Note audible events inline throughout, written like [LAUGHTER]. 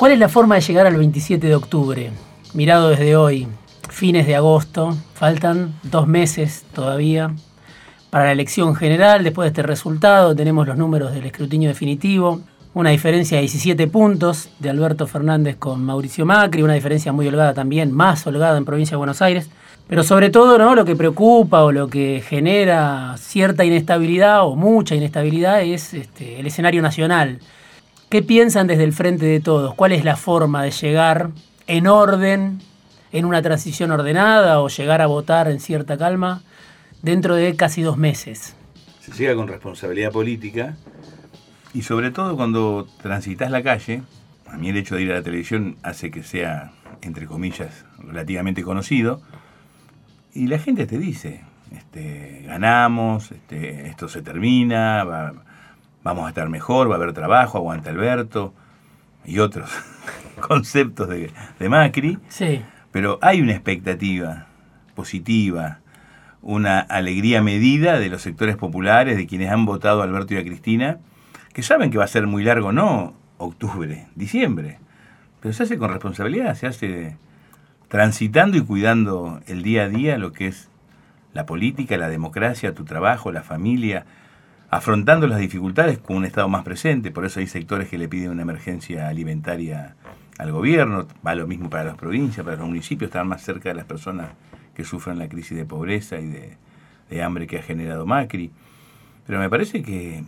¿Cuál es la forma de llegar al 27 de octubre? Mirado desde hoy, fines de agosto, faltan dos meses todavía para la elección general. Después de este resultado tenemos los números del escrutinio definitivo. Una diferencia de 17 puntos de Alberto Fernández con Mauricio Macri, una diferencia muy holgada también, más holgada en provincia de Buenos Aires. Pero sobre todo, ¿no? Lo que preocupa o lo que genera cierta inestabilidad o mucha inestabilidad es este, el escenario nacional. ¿Qué piensan desde el frente de todos? ¿Cuál es la forma de llegar en orden, en una transición ordenada o llegar a votar en cierta calma dentro de casi dos meses? Se llega con responsabilidad política y sobre todo cuando transitas la calle, a mí el hecho de ir a la televisión hace que sea, entre comillas, relativamente conocido, y la gente te dice, este, ganamos, este, esto se termina, vamos a estar mejor, va a haber trabajo, aguanta Alberto, y otros [LAUGHS] conceptos de, de Macri. Sí. Pero hay una expectativa positiva, una alegría medida de los sectores populares, de quienes han votado a Alberto y a Cristina, que saben que va a ser muy largo, no octubre, diciembre, pero se hace con responsabilidad, se hace transitando y cuidando el día a día lo que es la política, la democracia, tu trabajo, la familia, afrontando las dificultades con un Estado más presente, por eso hay sectores que le piden una emergencia alimentaria al gobierno, va lo mismo para las provincias, para los municipios, estar más cerca de las personas que sufren la crisis de pobreza y de, hambre que ha generado Macri. Pero me parece que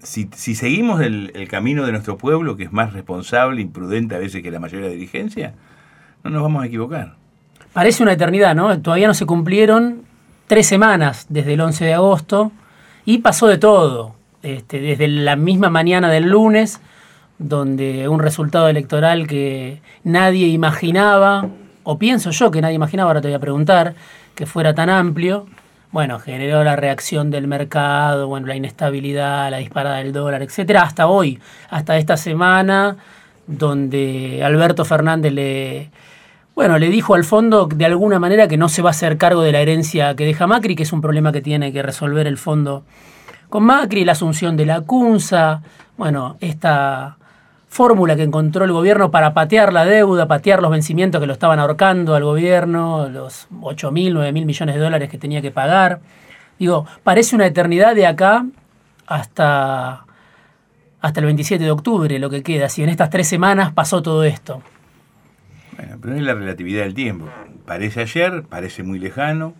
si, seguimos el, camino de nuestro pueblo, que es más responsable, imprudente a veces que la mayoría de dirigencia, no nos vamos a equivocar. Parece una eternidad, ¿no? Todavía no se cumplieron tres semanas desde el 11 de agosto y pasó de todo. Este, desde la misma mañana del lunes, donde un resultado electoral que nadie imaginaba, o pienso yo que nadie imaginaba, ahora te voy a preguntar, que fuera tan amplio, bueno, generó la reacción del mercado, bueno, la inestabilidad, la disparada del dólar, etcétera, hasta hoy, hasta esta semana, donde Alberto Fernández le, bueno, le dijo al fondo de alguna manera que no se va a hacer cargo de la herencia que deja Macri, que es un problema que tiene que resolver el fondo con Macri, la asunción de la CUNSA, bueno, esta fórmula que encontró el gobierno para patear la deuda, patear los vencimientos que lo estaban ahorcando al gobierno, los 8 mil, 9 mil millones de dólares que tenía que pagar. Digo, parece una eternidad de acá hasta, hasta el 27 de octubre lo que queda, si en estas tres semanas pasó todo esto. Bueno, pero es la relatividad del tiempo. Parece ayer, parece muy lejano.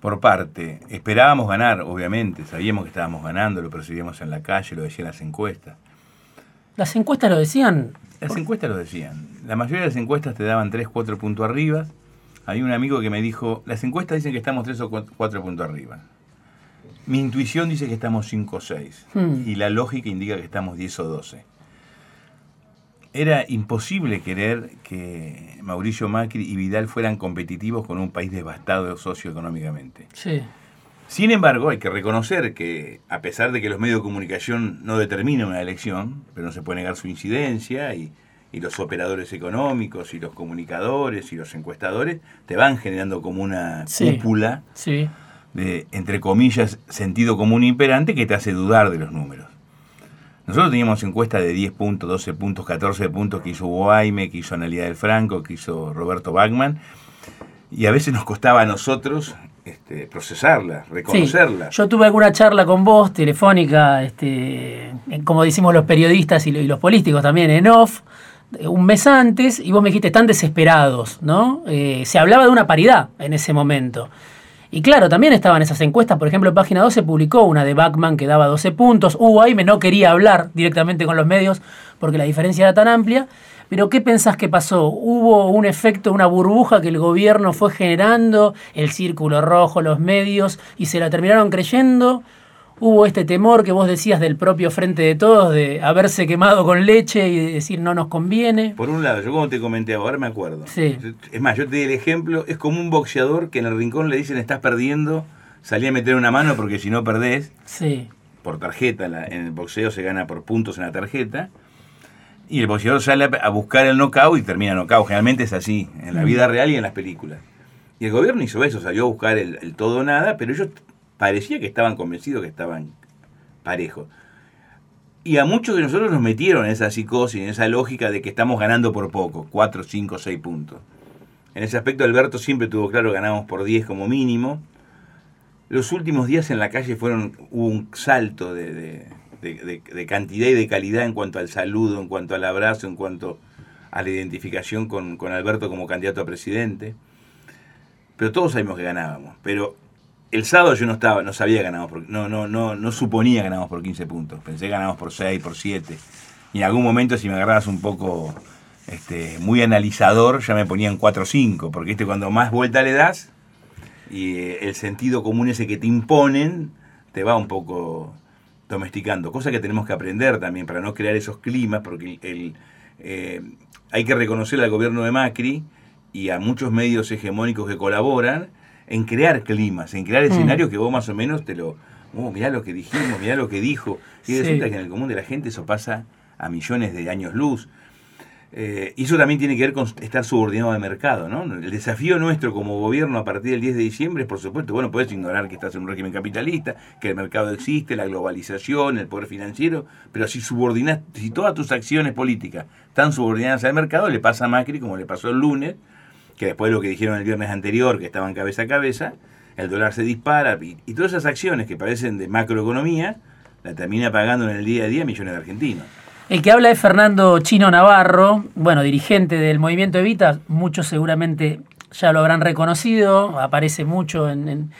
Por parte, esperábamos ganar, obviamente, sabíamos que estábamos ganando, lo percibíamos en la calle, lo decían las encuestas. ¿Las encuestas lo decían? Las encuestas lo decían. La mayoría de las encuestas te daban 3, 4 puntos arriba. Hay un amigo que me dijo, las encuestas dicen que estamos 3 o 4 puntos arriba. Mi intuición dice que estamos 5 o 6. Hmm. Y la lógica indica que estamos 10 o 12 era imposible querer que Mauricio Macri y Vidal fueran competitivos con un país devastado socioeconómicamente. Sí. Sin embargo, hay que reconocer que, a pesar de que los medios de comunicación no determinan una elección, pero no se puede negar su incidencia y, los operadores económicos y los comunicadores y los encuestadores te van generando como una cúpula de, entre comillas, sentido común imperante que te hace dudar de los números. Nosotros teníamos encuestas de 10 puntos, 12 puntos, 14 puntos que hizo Guaime, que hizo Analia del Franco, que hizo Roberto Bachman, y a veces nos costaba a nosotros este, procesarlas, reconocerlas. yo tuve alguna charla con vos, telefónica, este, como decimos los periodistas y los políticos también, en off, un mes antes, y vos me dijiste, están desesperados, ¿no? Eh, se hablaba de una paridad en ese momento. Y claro, también estaban esas encuestas, por ejemplo, en página 12 publicó una de Bachman que daba 12 puntos. Hugo Aime no quería hablar directamente con los medios porque la diferencia era tan amplia. Pero ¿qué pensás que pasó? ¿Hubo un efecto, una burbuja que el gobierno fue generando, el círculo rojo, los medios, y se la terminaron creyendo? Hubo este temor que vos decías del propio frente de todos, de haberse quemado con leche y decir no nos conviene. Por un lado, yo como te comenté ahora me acuerdo. Sí. Es más, yo te di el ejemplo, es como un boxeador que en el rincón le dicen estás perdiendo, salí a meter una mano porque si no perdés. Sí. Por tarjeta, en el boxeo se gana por puntos en la tarjeta. Y el boxeador sale a buscar el knockout y termina knockout. Generalmente es así, en la mm. vida real y en las películas. Y el gobierno hizo eso, salió a buscar el, el todo o nada, pero ellos parecía que estaban convencidos que estaban parejos. Y a muchos de nosotros nos metieron en esa psicosis, en esa lógica de que estamos ganando por poco, 4, 5, 6 puntos. En ese aspecto Alberto siempre tuvo claro ganamos por 10 como mínimo. Los últimos días en la calle fueron, hubo un salto de, de, cantidad y de calidad en cuanto al saludo, en cuanto al abrazo, en cuanto a la identificación con, con Alberto como candidato a presidente. Pero todos sabíamos que ganábamos. Pero el sábado yo no estaba, no sabía que ganábamos por, no, no, no, no suponía que ganábamos por 15 puntos. Pensé que ganábamos por 6, por 7. Y en algún momento si me agarrabas un poco este, muy analizador, ya me ponían 4 o 5, porque este cuando más vuelta le das y eh, el sentido común ese que te imponen te va un poco domesticando, cosa que tenemos que aprender también para no crear esos climas, porque el, eh, hay que reconocer al gobierno de Macri y a muchos medios hegemónicos que colaboran en crear climas, en crear mm. escenarios que vos más o menos te lo... Oh, mirá lo que dijimos, mirá lo que dijo. Y resulta que en el común de la gente eso pasa a millones de años luz. Eh, y eso también tiene que ver con estar subordinado al mercado, ¿no? El desafío nuestro como gobierno a partir del 10 de diciembre es, por supuesto, bueno, puedes ignorar que estás en un régimen capitalista, que el mercado existe, la globalización, el poder financiero, pero si subordinas, si todas tus acciones políticas están subordinadas al mercado, le pasa a Macri como le pasó el lunes, que después de lo que dijeron el viernes anterior, que estaban cabeza a cabeza, el dólar se dispara y, todas esas acciones que parecen de macroeconomía, la termina pagando en el día a día millones de argentinos. El que habla es Fernando Chino Navarro, bueno, dirigente del movimiento Evita, muchos seguramente ya lo habrán reconocido, aparece mucho en,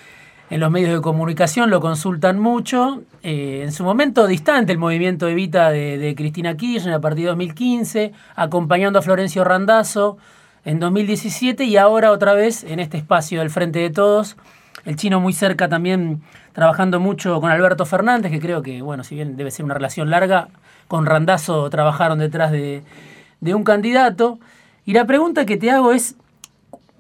los medios de comunicación, lo consultan mucho. Eh, en su momento distante el movimiento Evita de, de, Cristina Kirchner a partir de 2015, acompañando a Florencio Randazzo en 2017 y ahora otra vez en este espacio del Frente de Todos. El chino muy cerca también trabajando mucho con Alberto Fernández, que creo que, bueno, si bien debe ser una relación larga, con Randazo trabajaron detrás de, un candidato. Y la pregunta que te hago es,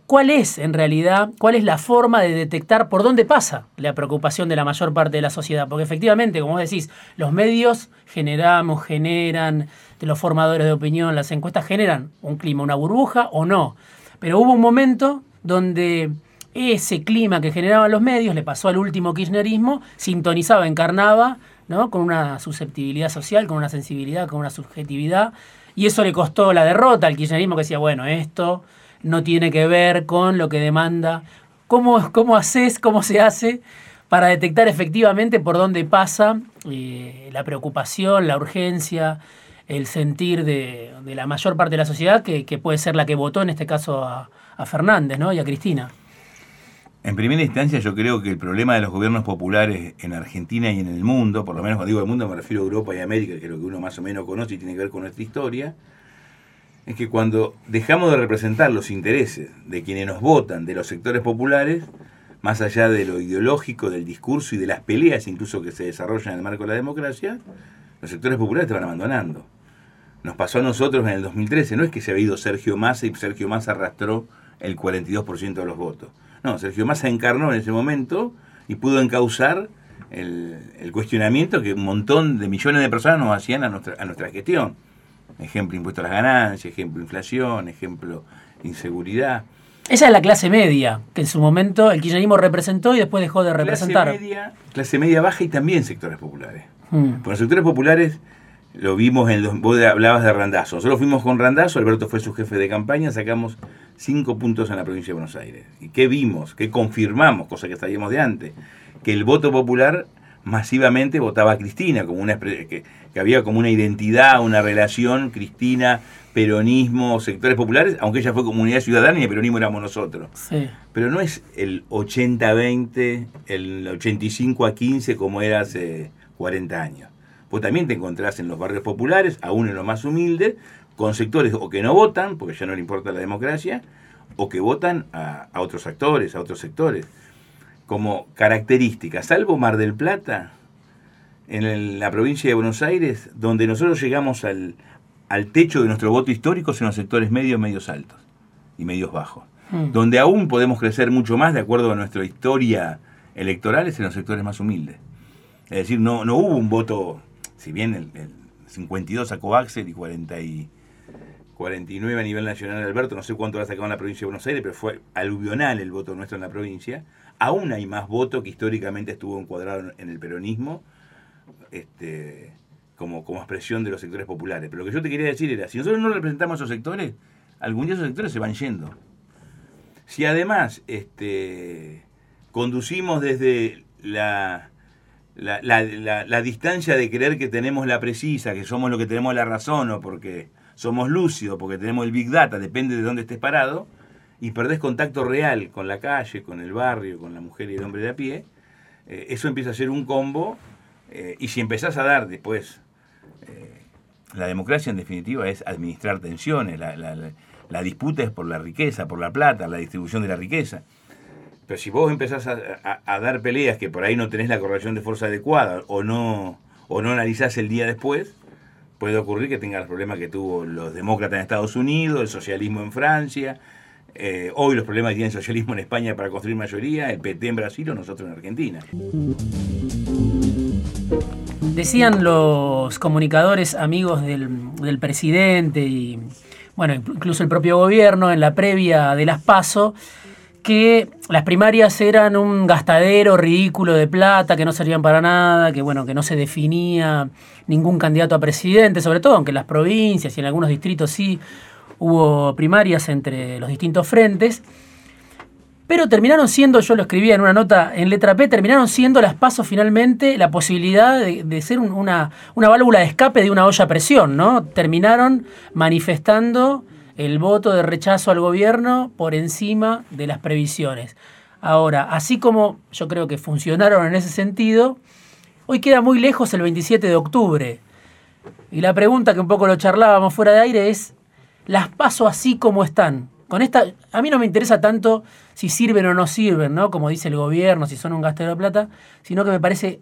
¿cuál es en realidad, cuál es la forma de detectar por dónde pasa la preocupación de la mayor parte de la sociedad? Porque efectivamente, como decís, los medios generamos, generan, de los formadores de opinión, las encuestas generan un clima, una burbuja o no. Pero hubo un momento donde ese clima que generaban los medios, le pasó al último kirchnerismo, sintonizaba, encarnaba ¿no? con una susceptibilidad social, con una sensibilidad, con una subjetividad, y eso le costó la derrota al kirchnerismo que decía, bueno, esto no tiene que ver con lo que demanda. ¿Cómo, cómo haces, cómo se hace para detectar efectivamente por dónde pasa eh, la preocupación, la urgencia, el sentir de, la mayor parte de la sociedad, que, puede ser la que votó en este caso a, Fernández ¿no? y a Cristina? En primera instancia yo creo que el problema de los gobiernos populares en Argentina y en el mundo, por lo menos cuando digo el mundo me refiero a Europa y América, que es lo que uno más o menos conoce y tiene que ver con nuestra historia, es que cuando dejamos de representar los intereses de quienes nos votan, de los sectores populares, más allá de lo ideológico, del discurso y de las peleas incluso que se desarrollan en el marco de la democracia, los sectores populares te van abandonando. Nos pasó a nosotros en el 2013, no es que se había ido Sergio Massa y Sergio Massa arrastró el 42% de los votos. No, Sergio Massa encarnó en ese momento y pudo encauzar el, cuestionamiento que un montón de millones de personas nos hacían a nuestra, a nuestra gestión. Ejemplo, impuesto a las ganancias, ejemplo, inflación, ejemplo, inseguridad. Esa es la clase media, que en su momento el kirchnerismo representó y después dejó de representar. Clase media, clase media baja y también sectores populares. Hmm. Por los sectores populares lo vimos en los, vos hablabas de Randazo. Nosotros fuimos con Randazo, Alberto fue su jefe de campaña, sacamos cinco puntos en la provincia de Buenos Aires. ¿Y qué vimos? ¿Qué confirmamos? Cosa que sabíamos de antes. Que el voto popular masivamente votaba a Cristina, como una, que, había como una identidad, una relación, Cristina, peronismo, sectores populares, aunque ella fue comunidad ciudadana y el peronismo éramos nosotros. Pero no es el 80-20, el 85 a 15 como era hace 40 años. Vos también te encontrás en los barrios populares, aún en los más humildes, con sectores o que no votan, porque ya no le importa la democracia, o que votan a, otros actores, a otros sectores. Como característica, salvo Mar del Plata, en la provincia de Buenos Aires, donde nosotros llegamos al, al techo de nuestro voto histórico en los sectores medios, medios altos y medios bajos. Hmm. Donde aún podemos crecer mucho más de acuerdo a nuestra historia electoral es en los sectores más humildes. Es decir, no, no hubo un voto si bien el, 52 sacó Axel y 40 y 49 a nivel nacional Alberto, no sé cuánto ha sacado en la provincia de Buenos Aires, pero fue aluvional el voto nuestro en la provincia, aún hay más voto que históricamente estuvo encuadrado en el peronismo, este, como, como expresión de los sectores populares. Pero lo que yo te quería decir era, si nosotros no representamos a esos sectores, algún día esos sectores se van yendo. Si además este, conducimos desde la, la, la, la, distancia de creer que tenemos la precisa, que somos lo que tenemos la razón o porque somos lúcidos, porque tenemos el big data, depende de dónde estés parado, y perdés contacto real con la calle, con el barrio, con la mujer y el hombre de a pie, eh, eso empieza a ser un combo, eh, y si empezás a dar después, eh, la democracia en definitiva es administrar tensiones, la, disputa es por la riqueza, por la plata, la distribución de la riqueza. Pero si vos empezás a, a, dar peleas que por ahí no tenés la correlación de fuerza adecuada o no, o no analizás el día después, puede ocurrir que tenga los problemas que tuvo los demócratas en Estados Unidos, el socialismo en Francia, eh, hoy los problemas que tiene el socialismo en España para construir mayoría, el PT en Brasil o nosotros en Argentina. Decían los comunicadores amigos del, del presidente y, bueno, incluso el propio gobierno en la previa de las PASO, que las primarias eran un gastadero ridículo de plata, que no servían para nada, que bueno, que no se definía ningún candidato a presidente, sobre todo aunque en las provincias y en algunos distritos sí hubo primarias entre los distintos frentes. Pero terminaron siendo, yo lo escribía en una nota en letra P, terminaron siendo las pasos finalmente la posibilidad de, ser una, una válvula de escape de una olla a presión, ¿no? Terminaron manifestando el voto de rechazo al gobierno por encima de las previsiones. Ahora, así como yo creo que funcionaron en ese sentido, hoy queda muy lejos el 27 de octubre. Y la pregunta que un poco lo charlábamos fuera de aire es, ¿las paso así como están? Con esta, a mí no me interesa tanto si sirven o no sirven, ¿no? Como dice el gobierno, si son un gastero de plata, sino que me parece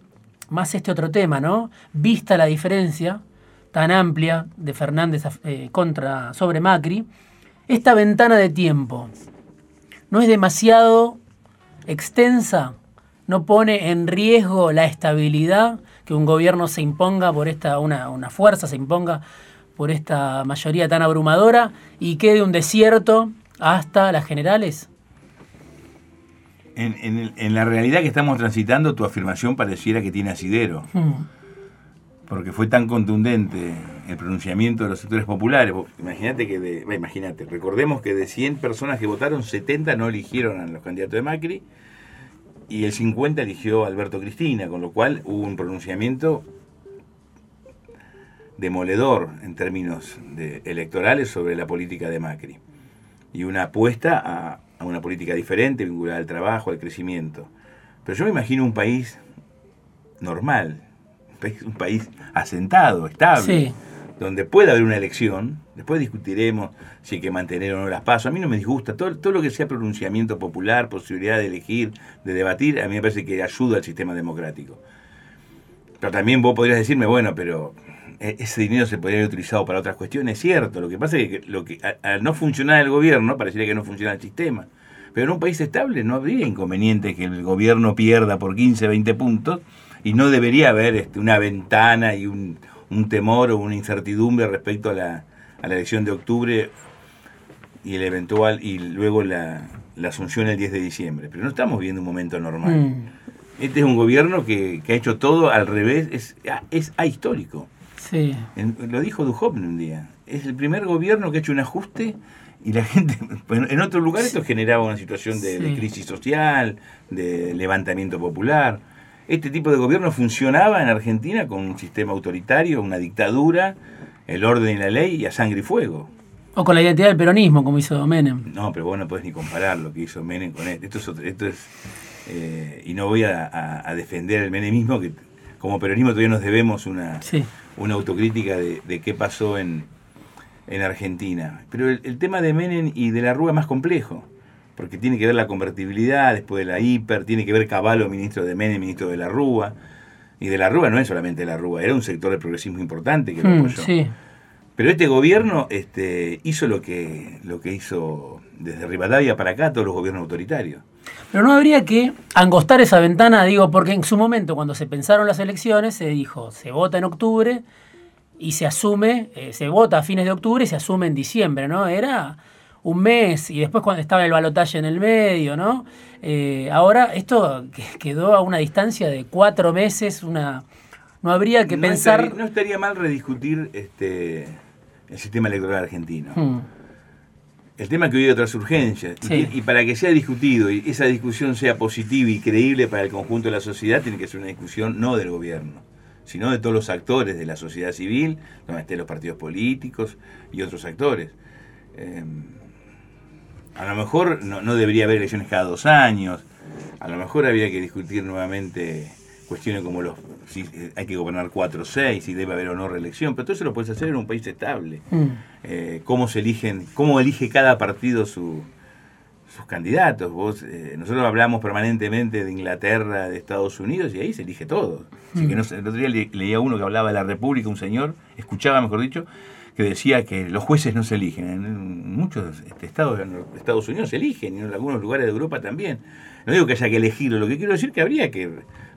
más este otro tema, ¿no? Vista la diferencia, tan amplia de Fernández eh, contra sobre Macri, esta ventana de tiempo no es demasiado extensa, no pone en riesgo la estabilidad que un gobierno se imponga por esta, una, una fuerza se imponga por esta mayoría tan abrumadora y quede un desierto hasta las generales? En, en, en, la realidad que estamos transitando, tu afirmación pareciera que tiene asidero. Hmm porque fue tan contundente el pronunciamiento de los sectores populares. Imagínate que de, imagínate, recordemos que de 100 personas que votaron, 70 no eligieron a los candidatos de Macri y el 50 eligió a Alberto Cristina, con lo cual hubo un pronunciamiento demoledor en términos de electorales sobre la política de Macri y una apuesta a, a una política diferente vinculada al trabajo, al crecimiento. Pero yo me imagino un país normal, un país asentado, estable, donde puede haber una elección, después discutiremos si hay que mantener o no las pasos. A mí no me disgusta, todo, todo lo que sea pronunciamiento popular, posibilidad de elegir, de debatir, a mí me parece que ayuda al sistema democrático. Pero también vos podrías decirme, bueno, pero e-, ese dinero se podría haber utilizado para otras cuestiones, es cierto. Lo que pasa es que, lo que al no funcionar el gobierno, parecería que no funciona el sistema. Pero en un país estable no habría inconveniente que el gobierno pierda por 15, 20 puntos y no debería haber este, una ventana y un, temor o una incertidumbre respecto a la, a la, elección de octubre y el eventual y luego la, asunción el 10 de diciembre. Pero no estamos viendo un momento normal. Mm. Este es un gobierno que, ha hecho todo al revés, es, es ahistórico. Sí. lo dijo Duhovne un día. Es el primer gobierno que ha hecho un ajuste y la gente, [LAUGHS] en otro lugar esto generaba una situación de, de crisis social, de levantamiento popular este tipo de gobierno funcionaba en Argentina con un sistema autoritario, una dictadura, el orden y la ley y a sangre y fuego. O con la identidad del peronismo, como hizo Menem. No, pero vos no podés ni comparar lo que hizo Menem con esto. Esto es, esto es eh, y no voy a, defender el menemismo, que como peronismo todavía nos debemos una, una autocrítica de, qué pasó en, en Argentina. Pero el, el, tema de Menem y de la Rúa es más complejo porque tiene que ver la convertibilidad después de la hiper, tiene que ver Caballo, ministro de Menem, ministro de la Rúa. Y de la Rúa no es solamente la Rúa, era un sector de progresismo importante que lo hmm, apoyó. Pero este gobierno este, hizo lo que, lo que hizo desde Rivadavia para acá todos los gobiernos autoritarios. Pero no habría que angostar esa ventana, digo, porque en su momento, cuando se pensaron las elecciones, se dijo, se vota en octubre y se asume, eh, se vota a fines de octubre y se asume en diciembre, ¿no? Era un mes y después cuando estaba el balotaje en el medio, ¿no? Eh, ahora esto quedó a una distancia de cuatro meses, una, no habría que pensar... Estaría, no estaría mal rediscutir este, el sistema electoral argentino. Hmm. El tema que hoy hay otras urgencias. Y, para que sea discutido y esa discusión sea positiva y creíble para el conjunto de la sociedad, tiene que ser una discusión no del gobierno, sino de todos los actores de la sociedad civil, donde estén los partidos políticos y otros actores. Eh, a lo mejor no, no debería haber elecciones cada dos años, a lo mejor habría que discutir nuevamente cuestiones como los si eh, hay que gobernar 4 o 6, si debe haber o no reelección, pero todo eso lo puedes hacer en un país estable. Mm. Eh, cómo se eligen, cómo elige cada partido su, sus candidatos. Vos, eh, nosotros hablamos permanentemente de Inglaterra, de Estados Unidos, y ahí se elige todo. Así que mm. no, el otro día leía uno que hablaba de la República, un señor, escuchaba, mejor dicho, que decía que los jueces no se eligen. En muchos este, estados de Estados Unidos se eligen, y en algunos lugares de Europa también. No digo que haya que elegirlo, lo que quiero decir es que habría que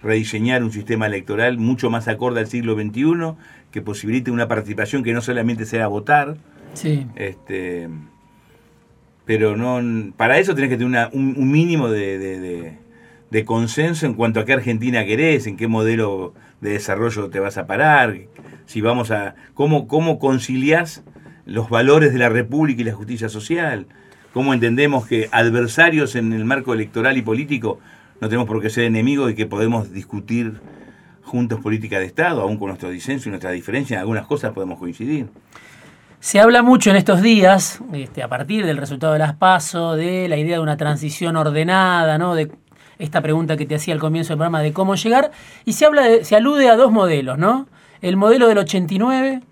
rediseñar un sistema electoral mucho más acorde al siglo XXI, que posibilite una participación que no solamente sea votar. Sí. Este, pero no para eso tenés que tener un, mínimo de, consenso en cuanto a qué Argentina querés, en qué modelo de desarrollo te vas a parar, si vamos a cómo cómo conciliás los valores de la República y la justicia social, cómo entendemos que adversarios en el marco electoral y político no tenemos por qué ser enemigos y que podemos discutir juntos política de Estado, aún con nuestro disenso y nuestra diferencia, en algunas cosas podemos coincidir. Se habla mucho en estos días, este, a partir del resultado de las PASO, de la idea de una transición ordenada, ¿no? de esta pregunta que te hacía al comienzo del programa de cómo llegar, y se, habla se alude a dos modelos, ¿no? El modelo del 89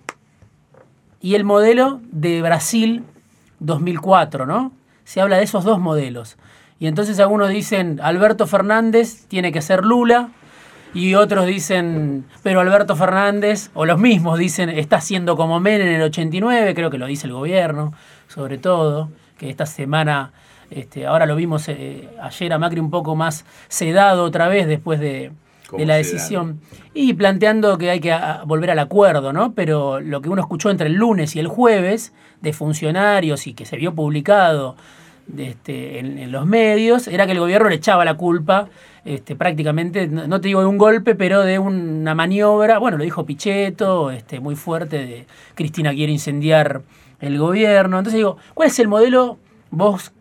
y el modelo de Brasil 2004, ¿no? Se habla de esos dos modelos. Y entonces algunos dicen, Alberto Fernández tiene que ser Lula, y otros dicen, pero Alberto Fernández, o los mismos dicen, está haciendo como Men en el 89, creo que lo dice el gobierno, sobre todo, que esta semana, este, ahora lo vimos eh, ayer a Macri un poco más sedado otra vez después de, la decisión, y planteando que hay que volver al acuerdo, ¿no? Pero lo que uno escuchó entre el lunes y el jueves de funcionarios y que se vio publicado este, en, los medios era que el gobierno le echaba la culpa este, prácticamente, no, te digo de un golpe, pero de una maniobra, bueno, lo dijo Pichetto, este, muy fuerte, de Cristina quiere incendiar el gobierno. Entonces digo, ¿cuál es el modelo vos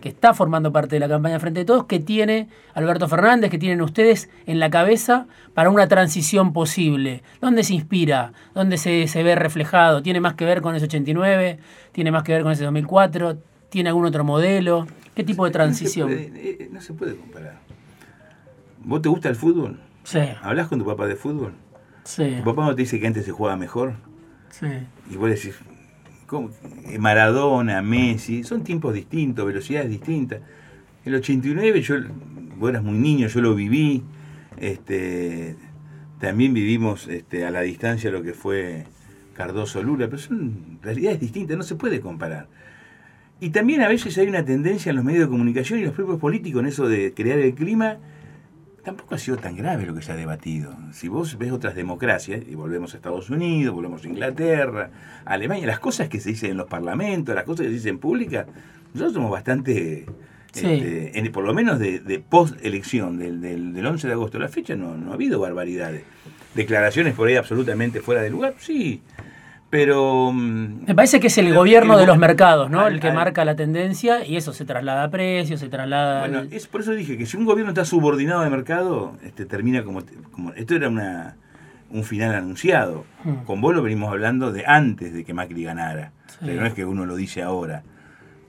que está formando parte de la campaña Frente de Todos, que tiene Alberto Fernández, que tienen ustedes en la cabeza para una transición posible? ¿Dónde se inspira? ¿Dónde se, se ve reflejado? ¿Tiene más que ver con ese 89? ¿Tiene más que ver con ese 2004? ¿Tiene algún otro modelo? ¿Qué tipo de transición? Eh, no se puede, comparar. ¿Vos te gusta el fútbol? Sí. ¿Hablas con tu papá de fútbol? Sí. ¿Tu papá no te dice que antes se jugaba mejor? Sí. Y vos decís. Maradona, Messi, son tiempos distintos, velocidades distintas. El 89, yo, vos eras muy niño, yo lo viví. Este, también vivimos este, a la distancia lo que fue Cardoso Lula, pero son realidades distintas, no se puede comparar. Y también a veces hay una tendencia en los medios de comunicación y los propios políticos en eso de crear el clima. Tampoco ha sido tan grave lo que se ha debatido. Si vos ves otras democracias, y volvemos a Estados Unidos, volvemos a Inglaterra, Alemania, las cosas que se dicen en los parlamentos, las cosas que se dicen públicas, nosotros somos bastante, este, por lo menos de, post-elección del, del, 11 de agosto, la fecha no, no ha habido barbaridades. Declaraciones por ahí absolutamente fuera de lugar, sí, pero... Me parece que es el gobierno de los mercados, ¿no? el que marca la tendencia y eso se traslada a precios, se traslada... Bueno, es, por eso dije que si un gobierno está subordinado al mercado, este, termina como, como... Esto era una, un final anunciado. Hmm. Con vos lo venimos hablando de antes de que Macri ganara. No es que uno lo dice ahora.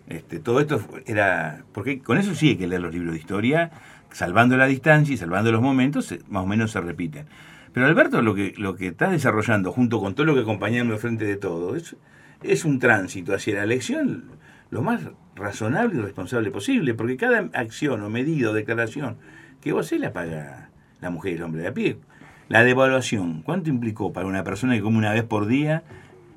Este, todo esto era... Porque con eso sí hay que leer los libros de historia, salvando la distancia y salvando los momentos, más o menos se repiten. Pero Alberto lo que, lo que está desarrollando, junto con todo lo que acompañamos frente de todo, es, es un tránsito hacia la elección lo más razonable y responsable posible, porque cada acción o medida o declaración que vos haces la paga la mujer y el hombre de a pie. La devaluación, ¿cuánto implicó para una persona que come una vez por día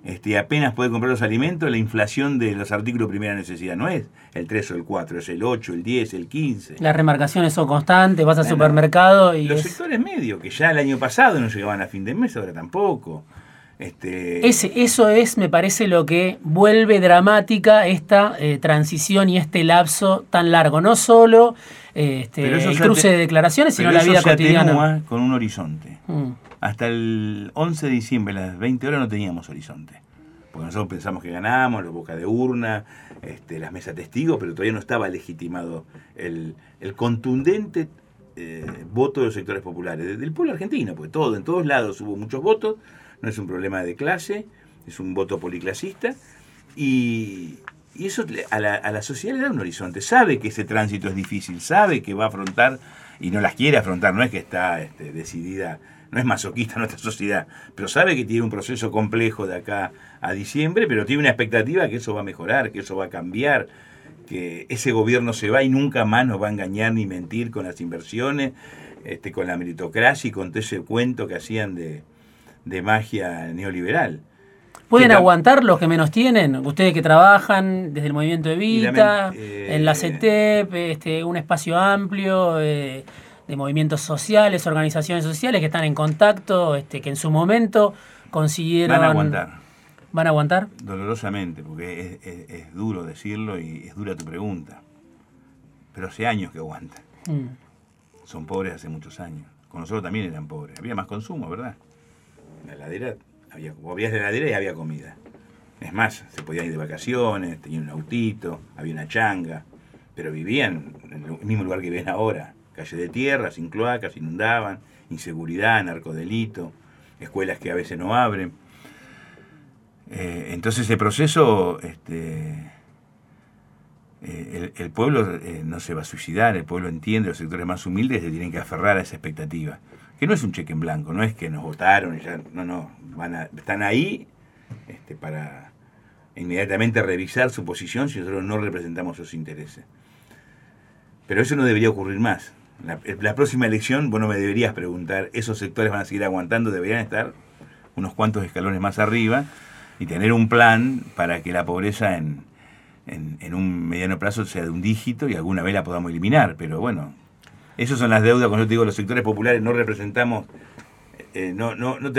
este, apenas puede comprar los alimentos, la inflación de los artículos de primera necesidad no es el 3 o el 4, es el 8, el 10, el 15. Las remarcaciones son constantes, vas al supermercado y... Los sectores medios, que ya el año pasado no llegaban a fin de mes, ahora tampoco. Este... Ese, eso es, me parece, lo que vuelve dramática esta eh, transición y este lapso tan largo. No solo este, el cruce de declaraciones, sino la vida cotidiana. con un horizonte. Mm. Hasta el 11 de diciembre a las 20 horas no teníamos horizonte. Porque nosotros pensamos que ganamos, los boca de urna, este, las mesas testigos, pero todavía no estaba legitimado el, contundente eh, voto de los sectores populares, del pueblo argentino, porque todo, en todos lados hubo muchos votos, no es un problema de clase, es un voto policlasista, y, eso a la, a la, sociedad le da un horizonte, sabe que ese tránsito es difícil, sabe que va a afrontar, y no las quiere afrontar, no es que está este, decidida no es masoquista nuestra sociedad, pero sabe que tiene un proceso complejo de acá a diciembre, pero tiene una expectativa que eso va a mejorar, que eso va a cambiar, que ese gobierno se va y nunca más nos va a engañar ni mentir con las inversiones, este, con la meritocracia y con todo ese cuento que hacían de, magia neoliberal. ¿Pueden aguantar los que menos tienen? Ustedes que trabajan desde el movimiento Evita, en la CETEP, este, un espacio amplio, eh, de movimientos sociales, organizaciones sociales que están en contacto, este, que en su momento consiguieron... Van a aguantar. ¿Van a aguantar? Dolorosamente, porque es, duro decirlo y es dura tu pregunta. Pero hace años que aguantan. Mm. Son pobres hace muchos años. Con nosotros también eran pobres. Había más consumo, ¿verdad? la heladera, había, había la heladera y había comida. Es más, se podían ir de vacaciones, tenían un autito, había una changa, pero vivían en el mismo lugar que viven ahora calle de tierra, sin cloacas, inundaban, inseguridad, narcodelito, escuelas que a veces no abren. Eh, entonces ese proceso, este, eh, el, pueblo eh, no se va a suicidar, el pueblo entiende, los sectores más humildes se tienen que aferrar a esa expectativa, que no es un cheque en blanco, no es que nos votaron y ya, no, no, van están ahí este, para inmediatamente revisar su posición si nosotros no representamos sus intereses. Pero eso no debería ocurrir más. La, próxima elección, bueno, me deberías preguntar, ¿esos sectores van a seguir aguantando? Deberían estar unos cuantos escalones más arriba y tener un plan para que la pobreza en, en, un mediano plazo sea de un dígito y alguna vez la podamos eliminar. Pero bueno, esas son las deudas, cuando yo te digo, los sectores populares no representamos, eh, no, no, no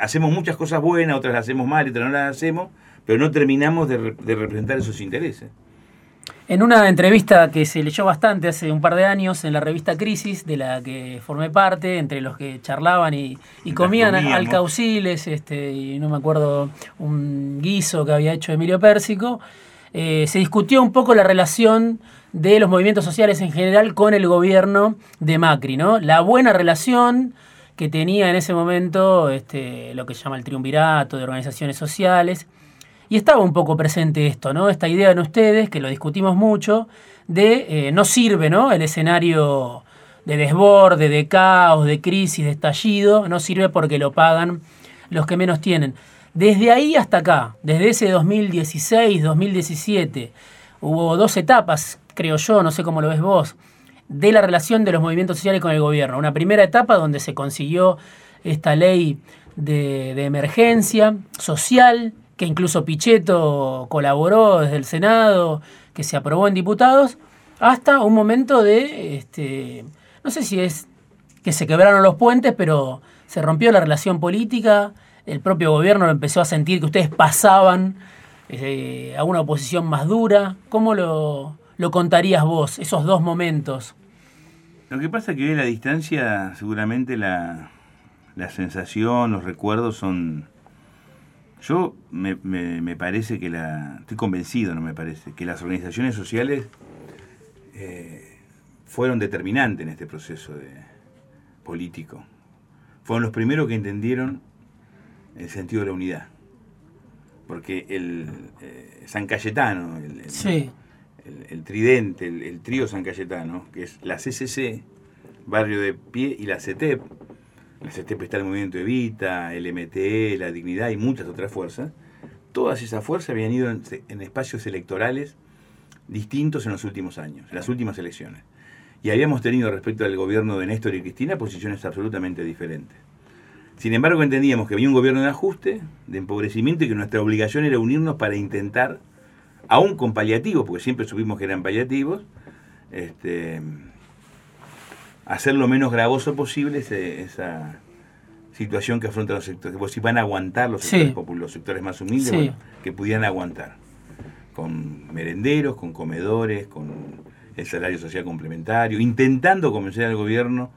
hacemos muchas cosas buenas, otras las hacemos mal otras no las hacemos, pero no terminamos de, de representar esos intereses. En una entrevista que se leyó bastante hace un par de años en la revista Crisis, de la que formé parte, entre los que charlaban y, comían alcauciles, este, y no me acuerdo, un guiso que había hecho Emilio Pérsico, eh, se discutió un poco la relación de los movimientos sociales en general con el gobierno de Macri, ¿no? La buena relación que tenía en ese momento este, lo que se llama el triunvirato de organizaciones sociales y estaba un poco presente esto, ¿no? Esta idea en ustedes, que lo discutimos mucho, de eh, no sirve, ¿no? El escenario de desborde, de caos, de crisis, de estallido, no sirve porque lo pagan los que menos tienen. Desde ahí hasta acá, desde ese 2016, 2017, hubo dos etapas, creo yo, no sé cómo lo ves vos, de la relación de los movimientos sociales con el gobierno. Una primera etapa donde se consiguió esta ley de, de emergencia social, que incluso Pichetto colaboró desde el Senado, que se aprobó en diputados, hasta un momento de, este, no sé si es que se quebraron los puentes, pero se rompió la relación política, el propio gobierno empezó a sentir que ustedes pasaban eh, a una oposición más dura. ¿Cómo lo, lo contarías vos, esos dos momentos? Lo que pasa es que la distancia seguramente la, la sensación, los recuerdos son yo me, me, parece que la. Estoy convencido, no me parece, que las organizaciones sociales eh, fueron determinantes en este proceso de, político. Fueron los primeros que entendieron el sentido de la unidad. Porque el eh, San Cayetano, el, el, tridente, el, trío San Cayetano, que es la CCC, Barrio de Pie y la CETEP, la CETEP está el movimiento Evita, el MTE, la Dignidad y muchas otras fuerzas, todas esas fuerzas habían ido en, espacios electorales distintos en los últimos años, en las últimas elecciones. Y habíamos tenido respecto al gobierno de Néstor y Cristina posiciones absolutamente diferentes. Sin embargo, entendíamos que había un gobierno de ajuste, de empobrecimiento y que nuestra obligación era unirnos para intentar, aún con paliativos, porque siempre supimos que eran paliativos, este, hacer lo menos gravoso posible esa situación que afrontan los sectores, que si van a aguantar los sectores, los sectores más humildes, que pudieran aguantar, con merenderos, con comedores, con el salario social complementario, intentando convencer al gobierno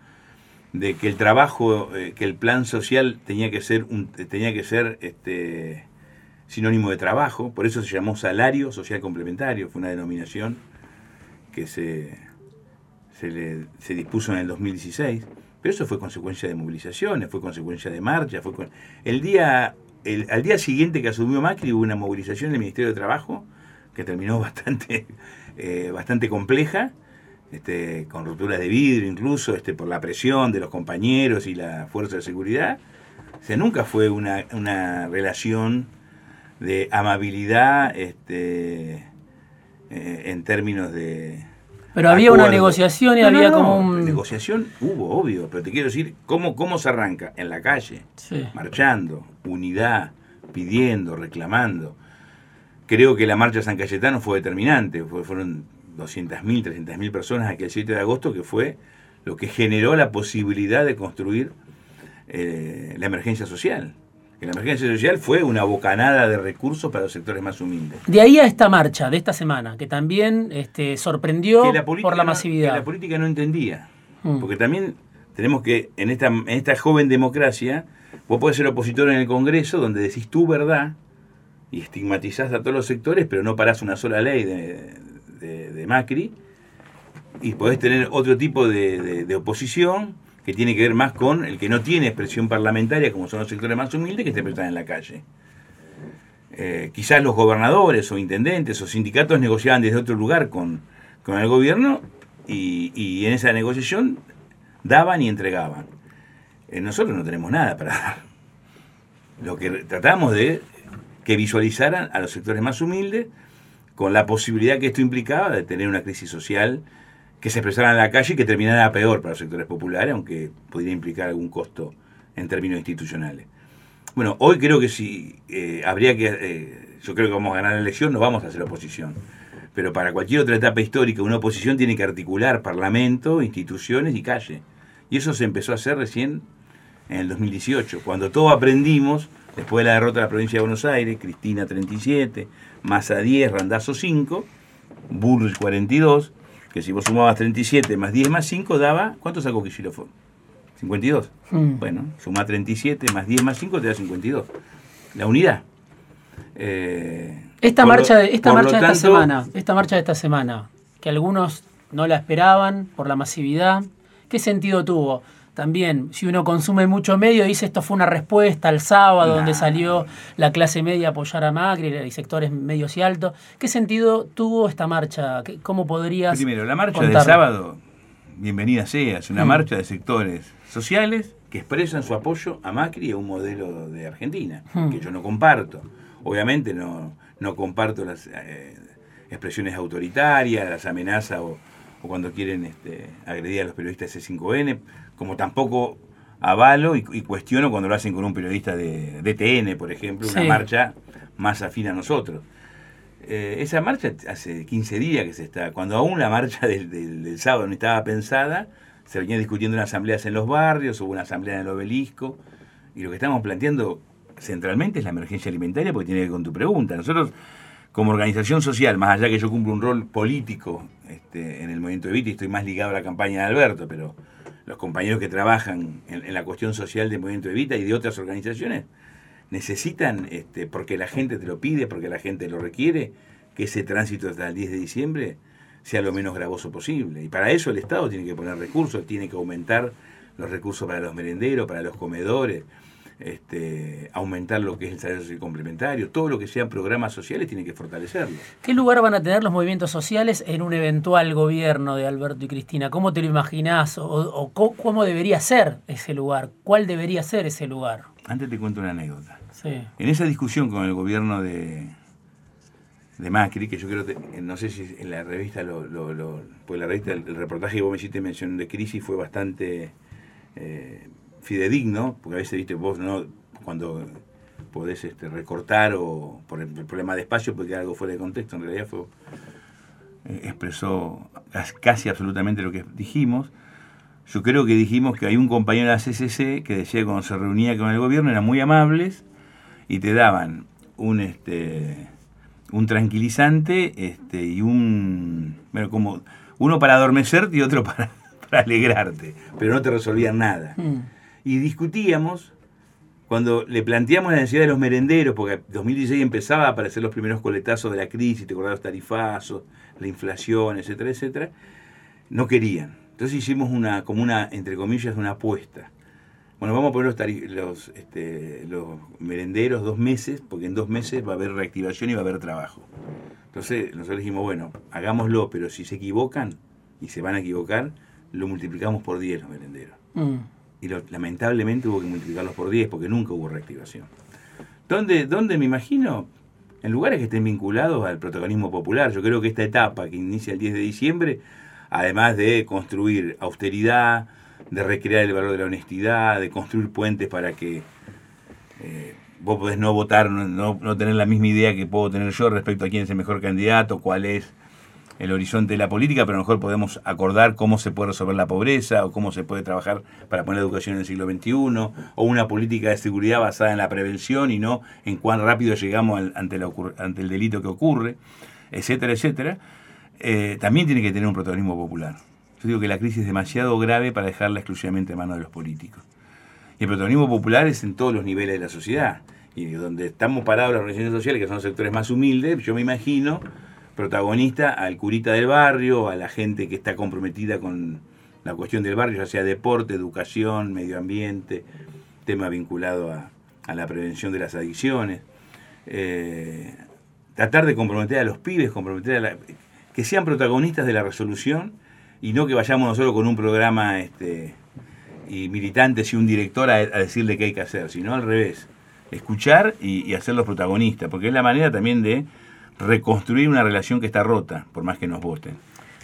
de que el trabajo, eh, que el plan social tenía que ser, un, tenía que ser este, sinónimo de trabajo, por eso se llamó salario social complementario, fue una denominación que se, se, se dispuso en el 2016, pero eso fue consecuencia de movilizaciones, fue consecuencia de marcha, fue el día, al día siguiente que asumió Macri hubo una movilización en el Ministerio de Trabajo que terminó [LAUGHS] bastante, eh, bastante compleja, este, con rupturas de vidrio incluso, este, por la presión de los compañeros y la fuerza de seguridad. O sea, nunca fue una, una relación de amabilidad este, eh, en términos de... Pero había una negociación y había como un... Negociación hubo, obvio, pero te quiero decir, ¿cómo, cómo se arranca? En la calle, marchando, unidad, pidiendo, reclamando. Creo que la marcha de San Cayetano fue determinante, fueron 200.000, 300.000 personas aquel 7 de agosto, que fue lo que generó la posibilidad de construir eh, la emergencia social. Que la emergencia social fue una bocanada de recursos para los sectores más humildes. De ahí a esta marcha de esta semana, que también este, sorprendió por la masividad. que la política no entendía. Mm. Porque también tenemos que, en esta, en esta joven democracia, vos podés ser opositor en el Congreso, donde decís tu verdad y estigmatizás a todos los sectores, pero no parás una sola ley de, de, Macri, y podés tener otro tipo de, oposición que tiene que ver más con el que no tiene expresión parlamentaria, como son los sectores más humildes, que te presentan en la calle. Eh, quizás los gobernadores o intendentes o sindicatos negociaban desde otro lugar con, el gobierno y, en esa negociación daban y entregaban. Eh, nosotros no tenemos nada para dar. Lo que tratamos de que visualizaran a los sectores más humildes con la posibilidad que esto implicaba de tener una crisis social que se expresara en la calle y que terminara peor para los sectores populares, aunque podría implicar algún costo en términos institucionales. Bueno, hoy creo que si eh, habría que, eh, yo creo que vamos a ganar la elección, no vamos a hacer oposición. Pero para cualquier otra etapa histórica, una oposición tiene que articular parlamento, instituciones y calle. Y eso se empezó a hacer recién en el 2018, cuando todos aprendimos, después de la derrota de la provincia de Buenos Aires, Cristina 37, Massa 10, Randazo 5, Bullrich 42, que si vos sumabas 37 más 10 más 5 daba, ¿cuánto sacó fue? 52. Hmm. Bueno, suma 37 más 10 más 5 te da 52. La unidad. Eh, esta marcha, de, esta marcha de esta semana, esta marcha de esta semana, que algunos no la esperaban por la masividad, ¿qué sentido tuvo? También, si uno consume mucho medio, dice esto fue una respuesta al sábado donde salió la clase media a apoyar a Macri y sectores medios y altos. ¿Qué sentido tuvo esta marcha? ¿Cómo podrías Primero, la marcha del sábado, bienvenida sea, es una mm. marcha de sectores sociales que expresan su apoyo a Macri y a un modelo de Argentina, mm. que yo no comparto. Obviamente no, no comparto las eh, expresiones autoritarias, las amenazas o, cuando quieren este, agredir a los periodistas C5N, como tampoco avalo y, cuestiono cuando lo hacen con un periodista de, TN, por ejemplo, una marcha más afín a nosotros. Eh, esa marcha hace 15 días que se está, cuando aún la marcha del, sábado no estaba pensada, se venía discutiendo en asambleas en los barrios, hubo una asamblea en el obelisco, y lo que estamos planteando centralmente es la emergencia alimentaria porque tiene que ver con tu pregunta. Nosotros, como organización social, más allá que yo cumplo un rol político este, en el movimiento de Vita y estoy más ligado a la campaña de Alberto, pero los compañeros que trabajan en, la cuestión social del Movimiento Evita y de otras organizaciones, necesitan, este, porque la gente te lo pide, porque la gente lo requiere, que ese tránsito hasta el 10 de diciembre sea lo menos gravoso posible. Y para eso el Estado tiene que poner recursos, tiene que aumentar los recursos para los merenderos, para los comedores, este, aumentar lo que es el salario social complementario, todo lo que sean programas sociales tiene que fortalecerlo. ¿Qué lugar van a tener los movimientos sociales en un eventual gobierno de Alberto y Cristina? ¿Cómo te lo imaginás o, cómo debería ser ese lugar? ¿Cuál debería ser ese lugar? Antes te cuento una anécdota. En esa discusión con el gobierno de, de Macri, que yo creo, que, no sé si en la revista, lo, pues la revista, el, reportaje que vos me hiciste mención de crisis fue bastante... Eh, fidedigno, porque a veces, viste, vos no, cuando podés este, recortar o por el, problema de espacio porque algo fuera de contexto, en realidad fue, eh, expresó casi absolutamente lo que dijimos. Yo creo que dijimos que hay un compañero de la CCC que decía que cuando se reunía con el gobierno eran muy amables y te daban un este un tranquilizante este y un bueno como uno para adormecerte y otro para [LAUGHS] alegrarte, pero no te resolvían nada. Mm. Y discutíamos cuando le planteamos la necesidad de los merenderos, porque 2016 empezaba a aparecer los primeros coletazos de la crisis, te acordás los tarifazos, la inflación, etcétera, etcétera, no querían. Entonces hicimos una, como una, entre comillas, una apuesta. Bueno, vamos a poner los, los, este, los merenderos dos meses, porque en dos meses va a haber reactivación y va a haber trabajo. Entonces nosotros dijimos, bueno, hagámoslo, pero si se equivocan, y se van a equivocar, lo multiplicamos por 10 los merenderos. Mm. Y lamentablemente hubo que multiplicarlos por 10 porque nunca hubo reactivación. ¿Dónde, ¿Dónde me imagino? En lugares que estén vinculados al protagonismo popular. Yo creo que esta etapa que inicia el 10 de diciembre, además de construir austeridad, de recrear el valor de la honestidad, de construir puentes para que eh, vos podés no votar, no- no tener la misma idea que puedo tener yo respecto a quién es el mejor candidato, cuál es el horizonte de la política, pero a lo mejor podemos acordar cómo se puede resolver la pobreza o cómo se puede trabajar para poner educación en el siglo XXI, o una política de seguridad basada en la prevención y no en cuán rápido llegamos al- ante, la ante el delito que ocurre, etcétera, etcétera, eh, también tiene que tener un protagonismo popular. Yo digo que la crisis es demasiado grave para dejarla exclusivamente en manos de los políticos. Y el protagonismo popular es en todos los niveles de la sociedad. Y donde estamos parados las organizaciones sociales, que son los sectores más humildes, yo me imagino protagonista al curita del barrio, a la gente que está comprometida con la cuestión del barrio, ya sea deporte, educación, medio ambiente, tema vinculado a, a la prevención de las adicciones. Eh, tratar de comprometer a los pibes, comprometer a la, que sean protagonistas de la resolución y no que vayamos nosotros con un programa este, y militantes y un director a, a decirle qué hay que hacer, sino al revés, escuchar y, y hacerlos protagonistas, porque es la manera también de reconstruir una relación que está rota, por más que nos voten,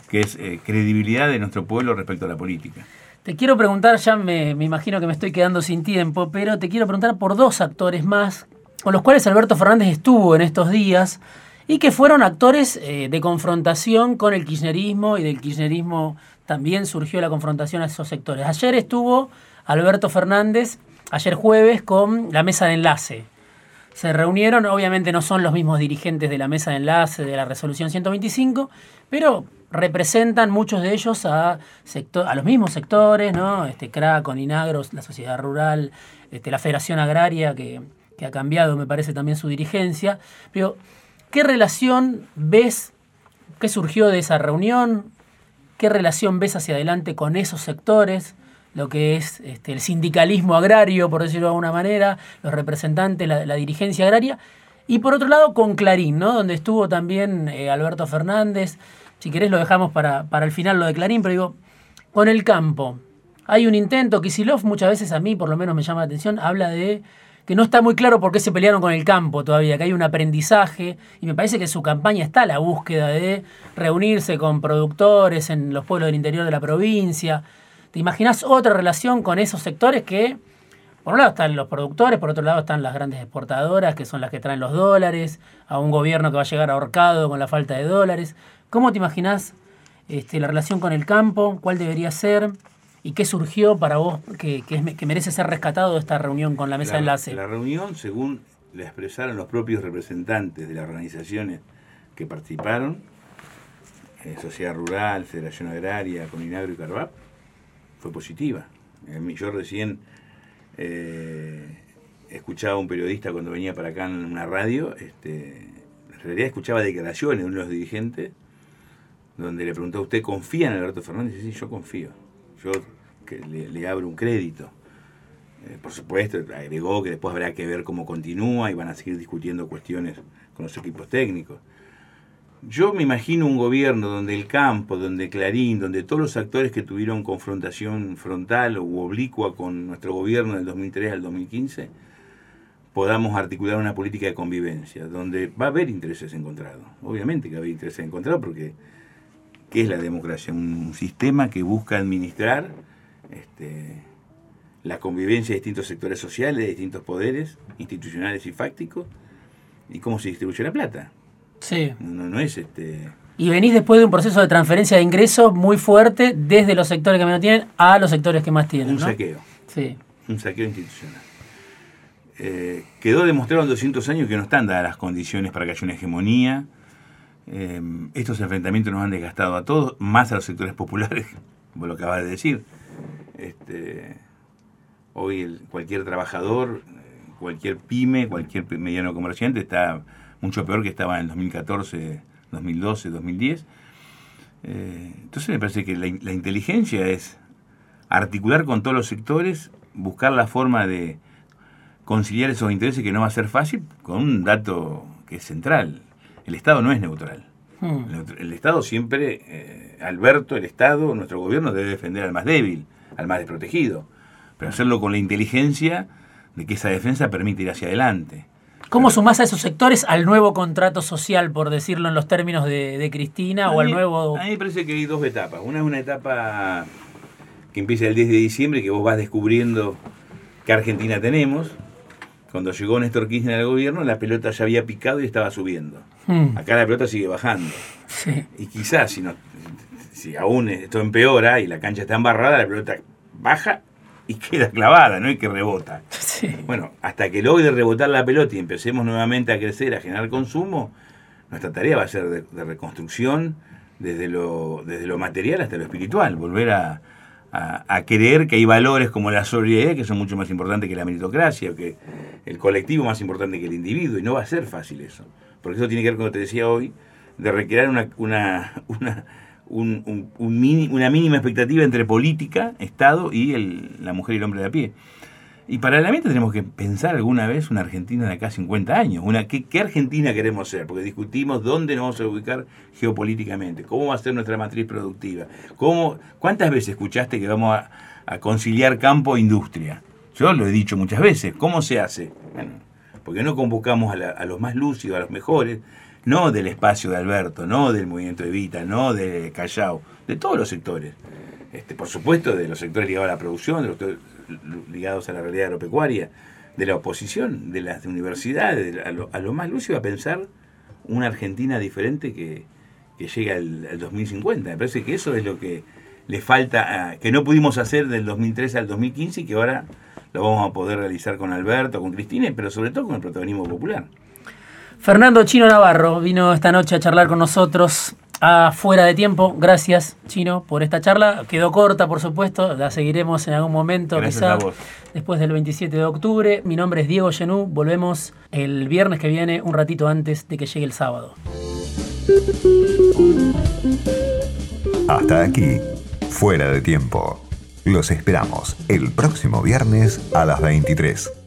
que es eh, credibilidad de nuestro pueblo respecto a la política. Te quiero preguntar, ya me, imagino que me estoy quedando sin tiempo, pero te quiero preguntar por dos actores más con los cuales Alberto Fernández estuvo en estos días y que fueron actores eh, de confrontación con el kirchnerismo y del kirchnerismo también surgió la confrontación a esos sectores. Ayer estuvo Alberto Fernández, ayer jueves, con la mesa de enlace. Se reunieron, obviamente no son los mismos dirigentes de la mesa de enlace de la resolución 125, pero representan muchos de ellos a, a los mismos sectores, ¿no? Este CRA, Coninagros, la sociedad rural, este, la Federación Agraria, que, que ha cambiado, me parece, también su dirigencia. Pero, ¿qué relación ves, qué surgió de esa reunión? ¿Qué relación ves hacia adelante con esos sectores? Lo que es este, el sindicalismo agrario, por decirlo de alguna manera, los representantes, la, la dirigencia agraria, y por otro lado con Clarín, ¿no? donde estuvo también eh, Alberto Fernández, si querés lo dejamos para, para el final lo de Clarín, pero digo, con el campo, hay un intento, Kisilov muchas veces a mí por lo menos me llama la atención, habla de que no está muy claro por qué se pelearon con el campo todavía, que hay un aprendizaje, y me parece que su campaña está la búsqueda de reunirse con productores en los pueblos del interior de la provincia, ¿Te imaginas otra relación con esos sectores que, por un lado están los productores, por otro lado están las grandes exportadoras, que son las que traen los dólares, a un gobierno que va a llegar ahorcado con la falta de dólares? ¿Cómo te imaginas este, la relación con el campo? ¿Cuál debería ser? ¿Y qué surgió para vos que, que, es, que merece ser rescatado de esta reunión con la mesa la, de enlace? La reunión, según la expresaron los propios representantes de las organizaciones que participaron, eh, Sociedad Rural, Federación Agraria, Coninagro y Carvap, fue positiva. Yo recién eh, escuchaba a un periodista cuando venía para acá en una radio, este, en realidad escuchaba declaraciones de uno de los dirigentes, donde le preguntó, ¿usted confía en Alberto Fernández? Y dice, sí, yo confío. Yo que le, le abro un crédito. Eh, por supuesto, agregó que después habrá que ver cómo continúa y van a seguir discutiendo cuestiones con los equipos técnicos. Yo me imagino un gobierno donde el campo, donde Clarín, donde todos los actores que tuvieron confrontación frontal o oblicua con nuestro gobierno del 2003 al 2015, podamos articular una política de convivencia, donde va a haber intereses encontrados. Obviamente que va a haber intereses encontrados porque ¿qué es la democracia? Un sistema que busca administrar este, la convivencia de distintos sectores sociales, de distintos poderes institucionales y fácticos, y cómo se distribuye la plata. Sí. No, no es este. Y venís después de un proceso de transferencia de ingresos muy fuerte desde los sectores que menos tienen a los sectores que más tienen. Un ¿no? saqueo. Sí. Un saqueo institucional. Eh, quedó demostrado en 200 años que no están dadas las condiciones para que haya una hegemonía. Eh, estos enfrentamientos nos han desgastado a todos, más a los sectores populares, [LAUGHS] vos lo acabas de decir. Este, hoy cualquier trabajador, cualquier pyme, cualquier mediano comerciante está mucho peor que estaba en 2014, 2012, 2010. entonces me parece que la, la inteligencia es articular con todos los sectores, buscar la forma de conciliar esos intereses que no va a ser fácil con un dato que es central. El Estado no es neutral. Hmm. El, Estado siempre, eh, Alberto, el Estado, nuestro gobierno debe defender al más débil, al más desprotegido, pero hacerlo con la inteligencia de que esa defensa permite ir hacia adelante. ¿Cómo sumás a esos sectores al nuevo contrato social, por decirlo en los términos de, Cristina, o al nuevo...? A mí me parece que hay dos etapas. Una es una etapa que empieza el 10 de diciembre, que vos vas descubriendo qué Argentina tenemos, cuando llegó Néstor Kirchner al gobierno, la pelota ya había picado y estaba subiendo. Hmm. Acá la pelota sigue bajando. Y quizás si, no, si aún esto empeora y la cancha está embarrada, la pelota baja y queda clavada, ¿no? Y que rebota. Bueno, hasta que logre rebotar la pelota y empecemos nuevamente a crecer, a generar consumo, nuestra tarea va a ser de, reconstrucción desde lo, desde lo material hasta lo espiritual, volver a, a, creer que hay valores como la solidaridad que son mucho más importantes que la meritocracia, que el colectivo más importante que el individuo, y no va a ser fácil eso. Porque eso tiene que ver con lo que te decía hoy, de recrear una, una, una, un, una mínima expectativa entre política, Estado y la mujer y el hombre de a pie. Y paralelamente tenemos que pensar alguna vez una Argentina de acá 50 años. ¿qué, Argentina queremos ser? Porque discutimos dónde nos vamos a ubicar geopolíticamente, cómo va a ser nuestra matriz productiva. ¿Cuántas veces escuchaste que vamos a, conciliar campo e industria? Yo lo he dicho muchas veces. ¿Cómo se hace? Porque no convocamos a, los más lúcidos, a los mejores, no del espacio de Alberto, no del movimiento Evita, no de Callao, de todos los sectores. Este, por supuesto, de los sectores ligados a la producción, de los ligados a la realidad agropecuaria, de la oposición, de las universidades, a, lo, más lúcido a pensar una Argentina diferente que, que llega al, 2050. Me parece que eso es lo que le falta, que no pudimos hacer del 2013 al 2015 y que ahora lo vamos a poder realizar con Alberto, con Cristina, pero sobre todo con el protagonismo popular. Fernando Chino Navarro vino esta noche a charlar con nosotros a fuera de tiempo. Gracias, Chino, por esta charla. Quedó corta, por supuesto. La seguiremos en algún momento, quizá después del 27 de octubre. Mi nombre es Diego Genú. Volvemos el viernes que viene, un ratito antes de que llegue el sábado. Hasta aquí, fuera de tiempo. Los esperamos el próximo viernes a las 23.